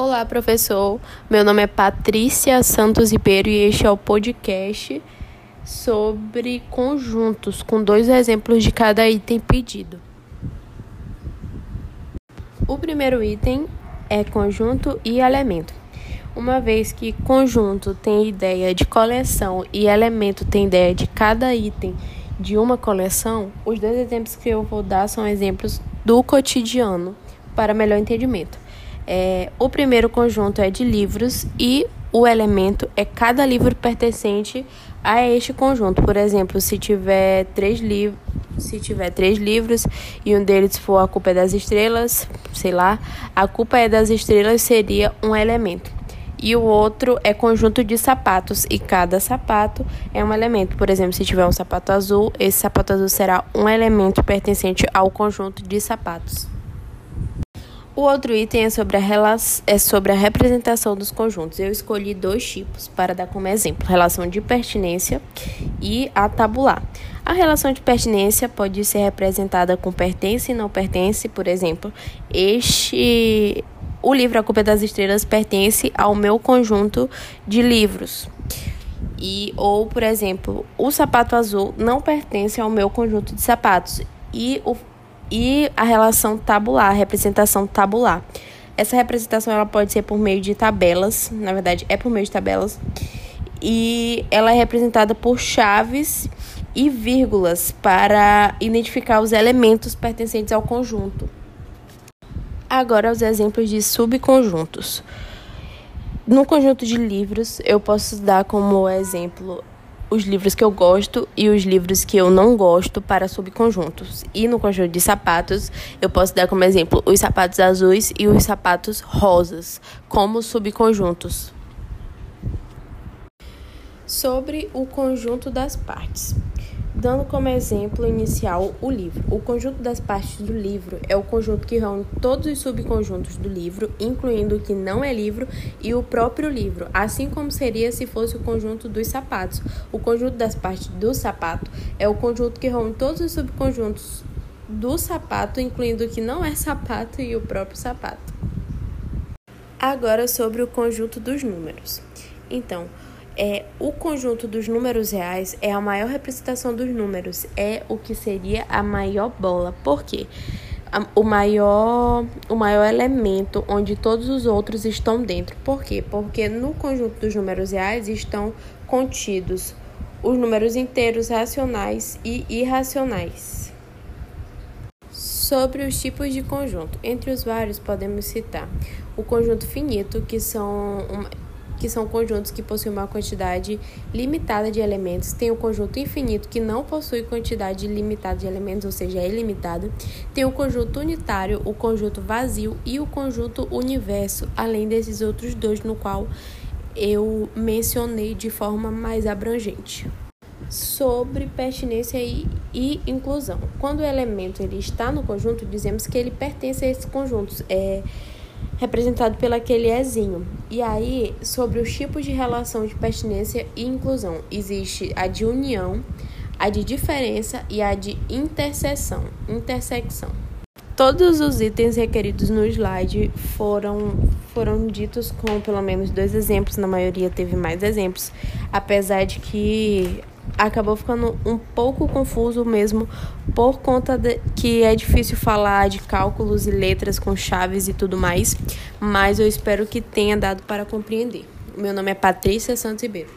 Olá, professor. Meu nome é Patrícia Santos Ribeiro e este é o podcast sobre conjuntos, com dois exemplos de cada item pedido. O primeiro item é conjunto e elemento. Uma vez que conjunto tem ideia de coleção e elemento tem ideia de cada item de uma coleção, os dois exemplos que eu vou dar são exemplos do cotidiano para melhor entendimento. É, o primeiro conjunto é de livros e o elemento é cada livro pertencente a este conjunto. Por exemplo, se tiver três livros, se tiver três livros e um deles for a culpa é das estrelas, sei lá, a culpa é das estrelas seria um elemento. E o outro é conjunto de sapatos e cada sapato é um elemento. Por exemplo, se tiver um sapato azul, esse sapato azul será um elemento pertencente ao conjunto de sapatos. O outro item é sobre, a é sobre a representação dos conjuntos. Eu escolhi dois tipos para dar como exemplo: relação de pertinência e a tabular. A relação de pertinência pode ser representada com pertence e não pertence, por exemplo, este o livro A Culpa das Estrelas pertence ao meu conjunto de livros. E ou, por exemplo, o sapato azul não pertence ao meu conjunto de sapatos e o e a relação tabular, a representação tabular. Essa representação ela pode ser por meio de tabelas, na verdade é por meio de tabelas, e ela é representada por chaves e vírgulas para identificar os elementos pertencentes ao conjunto. Agora os exemplos de subconjuntos. No conjunto de livros, eu posso dar como exemplo os livros que eu gosto e os livros que eu não gosto para subconjuntos. E no conjunto de sapatos, eu posso dar como exemplo os sapatos azuis e os sapatos rosas, como subconjuntos. Sobre o conjunto das partes. Dando como exemplo inicial o livro. O conjunto das partes do livro é o conjunto que reúne todos os subconjuntos do livro, incluindo o que não é livro e o próprio livro, assim como seria se fosse o conjunto dos sapatos. O conjunto das partes do sapato é o conjunto que reúne todos os subconjuntos do sapato, incluindo o que não é sapato e o próprio sapato. Agora sobre o conjunto dos números. Então, é, o conjunto dos números reais é a maior representação dos números, é o que seria a maior bola. Por quê? O maior, o maior elemento onde todos os outros estão dentro. Por quê? Porque no conjunto dos números reais estão contidos os números inteiros racionais e irracionais. Sobre os tipos de conjunto, entre os vários podemos citar o conjunto finito, que são que são conjuntos que possuem uma quantidade limitada de elementos. Tem o conjunto infinito, que não possui quantidade limitada de elementos, ou seja, é ilimitado. Tem o conjunto unitário, o conjunto vazio e o conjunto universo, além desses outros dois, no qual eu mencionei de forma mais abrangente sobre pertinência e, e, inclusão. Quando o elemento ele está no conjunto, dizemos que ele pertence a esses conjuntos. É, representado pelo aquele Ezinho. E aí, sobre os tipos de relação de pertinência e inclusão, existe a de união, a de diferença e a de interseção, intersecção. Todos os itens requeridos no slide foram, foram ditos com pelo menos dois exemplos, na maioria teve mais exemplos, apesar de que acabou ficando um pouco confuso mesmo por conta de que é difícil falar de cálculos e letras com chaves e tudo mais, mas eu espero que tenha dado para compreender. Meu nome é Patrícia Santos Ribeiro.